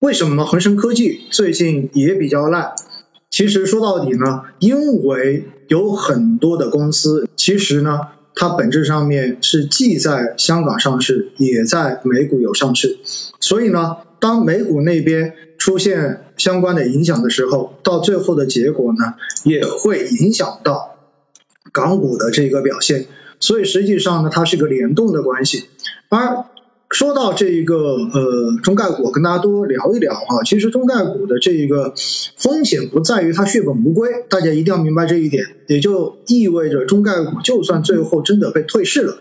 为什么恒生科技最近也比较烂？其实说到底呢，因为有很多的公司，其实呢，它本质上面是既在香港上市，也在美股有上市，所以呢，当美股那边出现相关的影响的时候，到最后的结果呢，也会影响到港股的这个表现。所以实际上呢，它是个联动的关系，而。说到这一个呃中概股，跟大家多聊一聊哈。其实中概股的这一个风险不在于它血本无归，大家一定要明白这一点。也就意味着中概股就算最后真的被退市了，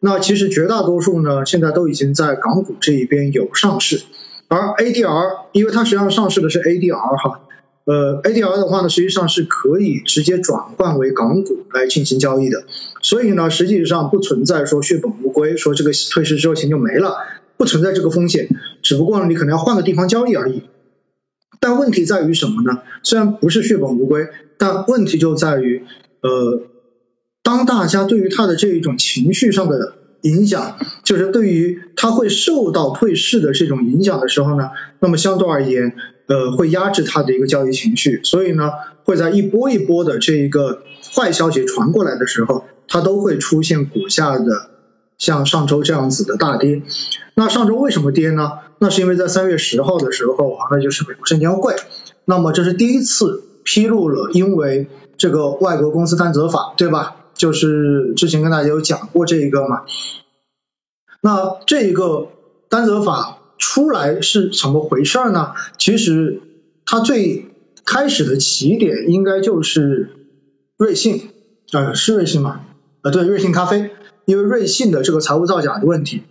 那其实绝大多数呢现在都已经在港股这一边有上市，而 ADR 因为它实际上上市的是 ADR 哈。呃，ADR 的话呢，实际上是可以直接转换为港股来进行交易的，所以呢，实际上不存在说血本无归，说这个退市之后钱就没了，不存在这个风险，只不过呢，你可能要换个地方交易而已。但问题在于什么呢？虽然不是血本无归，但问题就在于，呃，当大家对于它的这一种情绪上的影响，就是对于它会受到退市的这种影响的时候呢，那么相对而言。呃，会压制它的一个交易情绪，所以呢，会在一波一波的这一个坏消息传过来的时候，它都会出现股价的像上周这样子的大跌。那上周为什么跌呢？那是因为在三月十号的时候啊，那就是美国证监会，那么这是第一次披露了，因为这个外国公司担责法，对吧？就是之前跟大家有讲过这一个嘛。那这一个担责法。出来是怎么回事呢？其实它最开始的起点应该就是瑞幸，呃，是瑞幸吗？呃，对，瑞幸咖啡，因为瑞幸的这个财务造假的问题。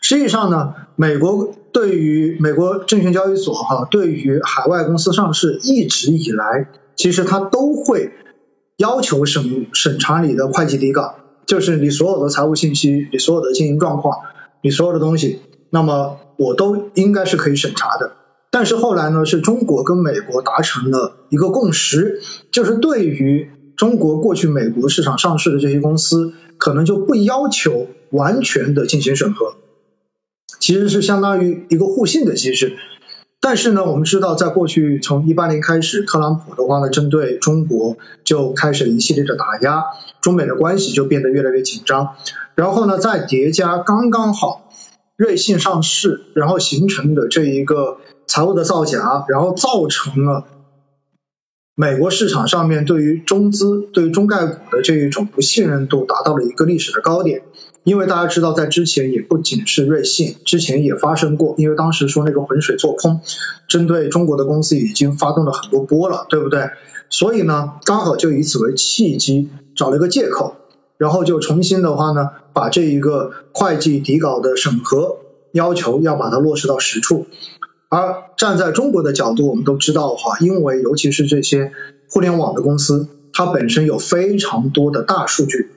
实际上呢，美国对于美国证券交易所哈，对于海外公司上市一直以来，其实它都会要求审审查你的会计底稿，就是你所有的财务信息，你所有的经营状况，你所有的东西。那么我都应该是可以审查的，但是后来呢，是中国跟美国达成了一个共识，就是对于中国过去美国市场上市的这些公司，可能就不要求完全的进行审核，其实是相当于一个互信的机制。但是呢，我们知道，在过去从一八年开始，特朗普的话呢，针对中国就开始了一系列的打压，中美的关系就变得越来越紧张，然后呢，再叠加刚刚好。瑞信上市，然后形成的这一个财务的造假，然后造成了美国市场上面对于中资、对于中概股的这一种不信任度达到了一个历史的高点。因为大家知道，在之前也不仅是瑞信，之前也发生过，因为当时说那个浑水做空，针对中国的公司已经发动了很多波了，对不对？所以呢，刚好就以此为契机，找了一个借口。然后就重新的话呢，把这一个会计底稿的审核要求要把它落实到实处。而站在中国的角度，我们都知道哈，因为尤其是这些互联网的公司，它本身有非常多的大数据。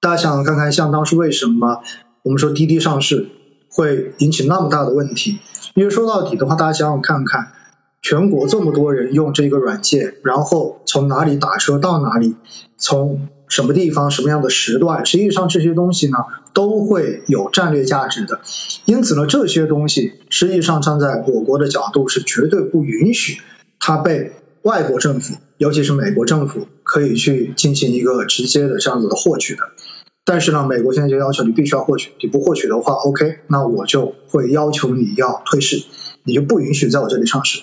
大家想想看看，像当时为什么我们说滴滴上市会引起那么大的问题？因为说到底的话，大家想想看看，全国这么多人用这个软件，然后从哪里打车到哪里，从什么地方、什么样的时段，实际上这些东西呢都会有战略价值的。因此呢，这些东西实际上站在我国的角度是绝对不允许它被外国政府，尤其是美国政府可以去进行一个直接的这样子的获取的。但是呢，美国现在就要求你必须要获取，你不获取的话，OK，那我就会要求你要退市，你就不允许在我这里上市。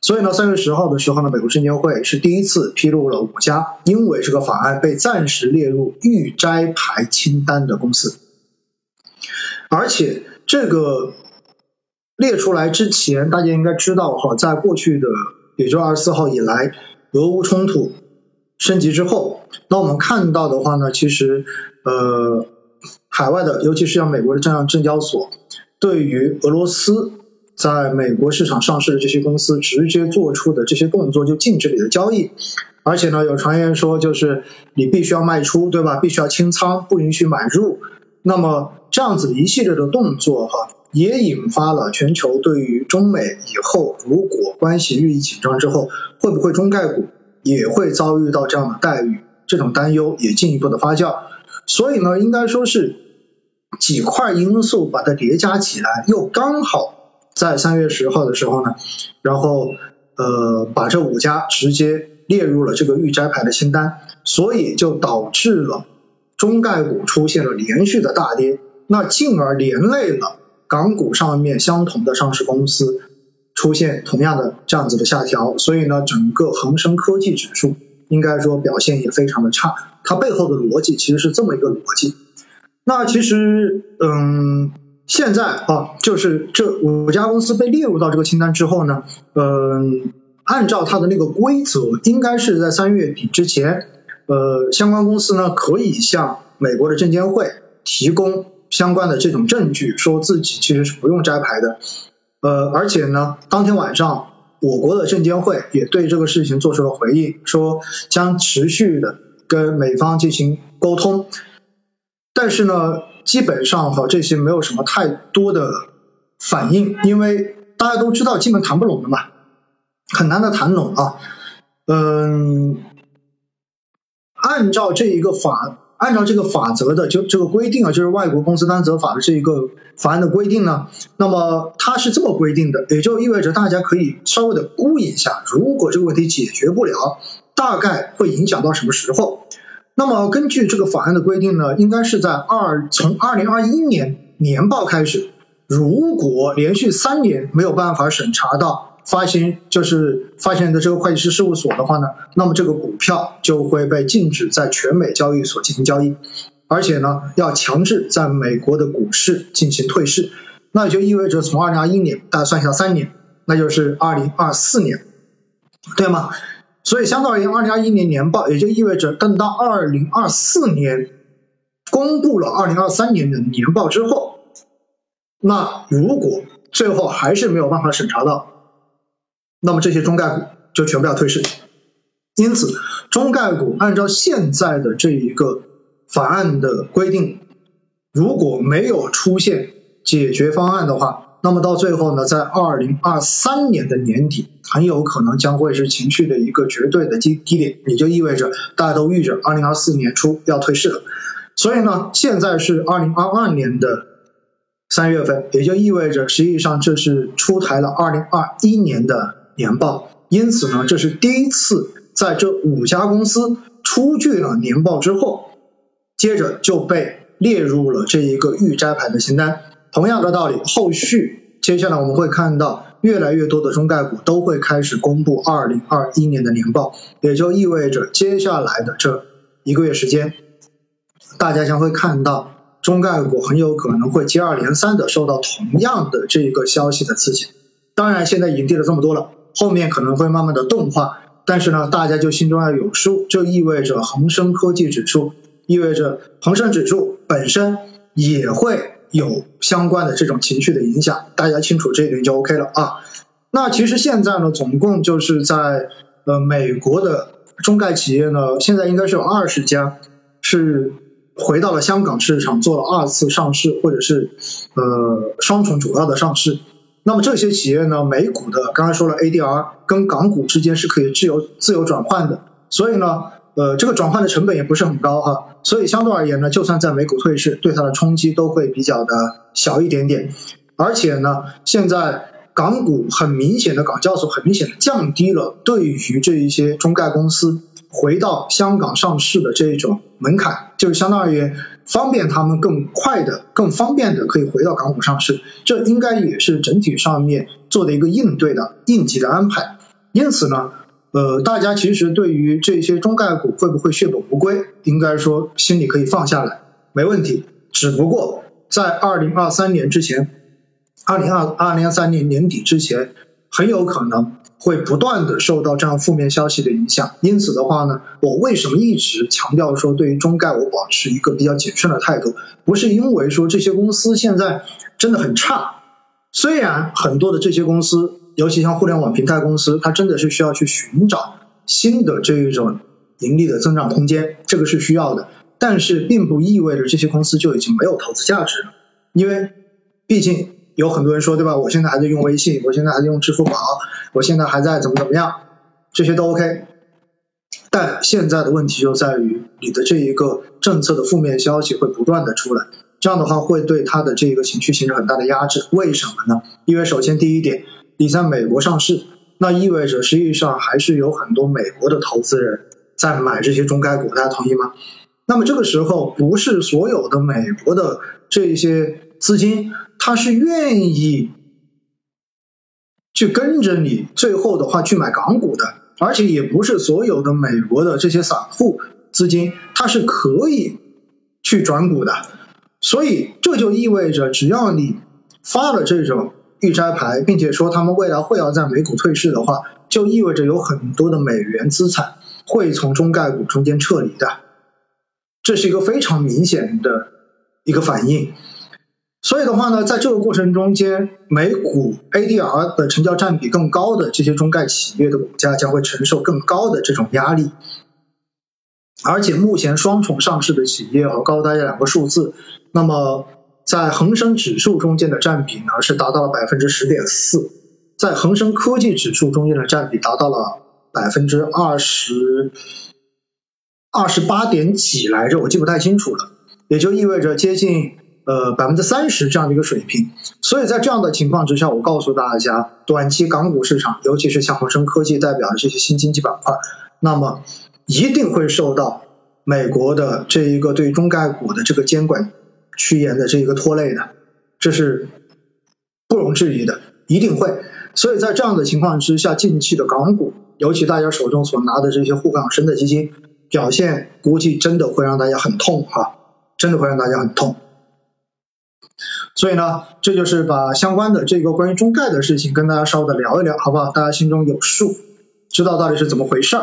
所以呢，三月十号的时候呢，美国证监会是第一次披露了五家因为这个法案被暂时列入预摘牌清单的公司，而且这个列出来之前，大家应该知道哈，在过去的也就二十四号以来，俄乌冲突升级之后，那我们看到的话呢，其实呃，海外的，尤其是像美国的这样证交所，对于俄罗斯。在美国市场上市的这些公司直接做出的这些动作就禁止你的交易，而且呢有传言说就是你必须要卖出，对吧？必须要清仓，不允许买入。那么这样子一系列的动作哈，也引发了全球对于中美以后如果关系日益紧张之后，会不会中概股也会遭遇到这样的待遇？这种担忧也进一步的发酵。所以呢，应该说是几块因素把它叠加起来，又刚好。在三月十号的时候呢，然后呃把这五家直接列入了这个预摘牌的清单，所以就导致了中概股出现了连续的大跌，那进而连累了港股上面相同的上市公司出现同样的这样子的下调，所以呢，整个恒生科技指数应该说表现也非常的差，它背后的逻辑其实是这么一个逻辑。那其实，嗯，现在啊，就是这五家公司被列入到这个清单之后呢，嗯，按照它的那个规则，应该是在三月底之前，呃，相关公司呢可以向美国的证监会提供相关的这种证据，说自己其实是不用摘牌的，呃，而且呢，当天晚上，我国的证监会也对这个事情做出了回应，说将持续的跟美方进行沟通。但是呢，基本上和这些没有什么太多的反应，因为大家都知道基本谈不拢的嘛，很难的谈拢啊。嗯，按照这一个法，按照这个法则的就这个规定啊，就是外国公司担责法的这一个法案的规定呢，那么它是这么规定的，也就意味着大家可以稍微的估一下，如果这个问题解决不了，大概会影响到什么时候。那么根据这个法案的规定呢，应该是在二从二零二一年年报开始，如果连续三年没有办法审查到发行就是发行人的这个会计师事务所的话呢，那么这个股票就会被禁止在全美交易所进行交易，而且呢要强制在美国的股市进行退市，那也就意味着从二零二一年大家算一下三年，那就是二零二四年，对吗？所以，相当于二零二一年年报，也就意味着等到二零二四年公布了二零二三年的年报之后，那如果最后还是没有办法审查到，那么这些中概股就全部要退市。因此，中概股按照现在的这一个法案的规定，如果没有出现解决方案的话，那么到最后呢，在二零二三年的年底，很有可能将会是情绪的一个绝对的低低点，也就意味着大家都预着二零二四年初要退市了。所以呢，现在是二零二二年的三月份，也就意味着实际上这是出台了二零二一年的年报，因此呢，这是第一次在这五家公司出具了年报之后，接着就被列入了这一个预摘牌的清单。同样的道理，后续接下来我们会看到越来越多的中概股都会开始公布二零二一年的年报，也就意味着接下来的这一个月时间，大家将会看到中概股很有可能会接二连三的受到同样的这一个消息的刺激。当然，现在已经跌了这么多了，后面可能会慢慢的动化，但是呢，大家就心中要有数，就意味着恒生科技指数，意味着恒生指数本身也会。有相关的这种情绪的影响，大家清楚这一点就 OK 了啊。那其实现在呢，总共就是在呃美国的中概企业呢，现在应该是有二十家是回到了香港市场做了二次上市，或者是呃双重主要的上市。那么这些企业呢，美股的刚才说了 ADR 跟港股之间是可以自由自由转换的，所以呢。呃，这个转换的成本也不是很高哈，所以相对而言呢，就算在美股退市，对它的冲击都会比较的小一点点。而且呢，现在港股很明显的，港交所很明显的降低了对于这一些中概公司回到香港上市的这一种门槛，就是相当于方便他们更快的、更方便的可以回到港股上市。这应该也是整体上面做的一个应对的应急的安排。因此呢。呃，大家其实对于这些中概股会不会血本无归，应该说心里可以放下来，没问题。只不过在二零二三年之前，二零二二零二三年年底之前，很有可能会不断的受到这样负面消息的影响。因此的话呢，我为什么一直强调说对于中概我保持一个比较谨慎的态度？不是因为说这些公司现在真的很差，虽然很多的这些公司。尤其像互联网平台公司，它真的是需要去寻找新的这一种盈利的增长空间，这个是需要的。但是并不意味着这些公司就已经没有投资价值了，因为毕竟有很多人说，对吧？我现在还在用微信，我现在还在用支付宝，我现在还在怎么怎么样，这些都 OK。但现在的问题就在于你的这一个政策的负面消息会不断的出来，这样的话会对它的这个情绪形成很大的压制。为什么呢？因为首先第一点，你在美国上市，那意味着实际上还是有很多美国的投资人在买这些中概股，大家同意吗？那么这个时候，不是所有的美国的这些资金，它是愿意去跟着你，最后的话去买港股的，而且也不是所有的美国的这些散户资金，它是可以去转股的。所以这就意味着，只要你发了这种预摘牌，并且说他们未来会要在美股退市的话，就意味着有很多的美元资产会从中概股中间撤离的。这是一个非常明显的一个反应。所以的话呢，在这个过程中间，美股 ADR 的成交占比更高的这些中概企业的股价将会承受更高的这种压力。而且目前双重上市的企业和高大家两个数字。那么，在恒生指数中间的占比呢，是达到了百分之十点四，在恒生科技指数中间的占比达到了百分之二十二十八点几来着，我记不太清楚了，也就意味着接近呃百分之三十这样的一个水平。所以在这样的情况之下，我告诉大家，短期港股市场，尤其是像恒生科技代表的这些新经济板块，那么一定会受到美国的这一个对中概股的这个监管。趋严的这一个拖累的，这是不容置疑的，一定会。所以在这样的情况之下，近期的港股，尤其大家手中所拿的这些沪港深的基金表现，估计真的会让大家很痛哈，真的会让大家很痛。所以呢，这就是把相关的这个关于中概的事情跟大家稍微的聊一聊，好不好？大家心中有数，知道到底是怎么回事。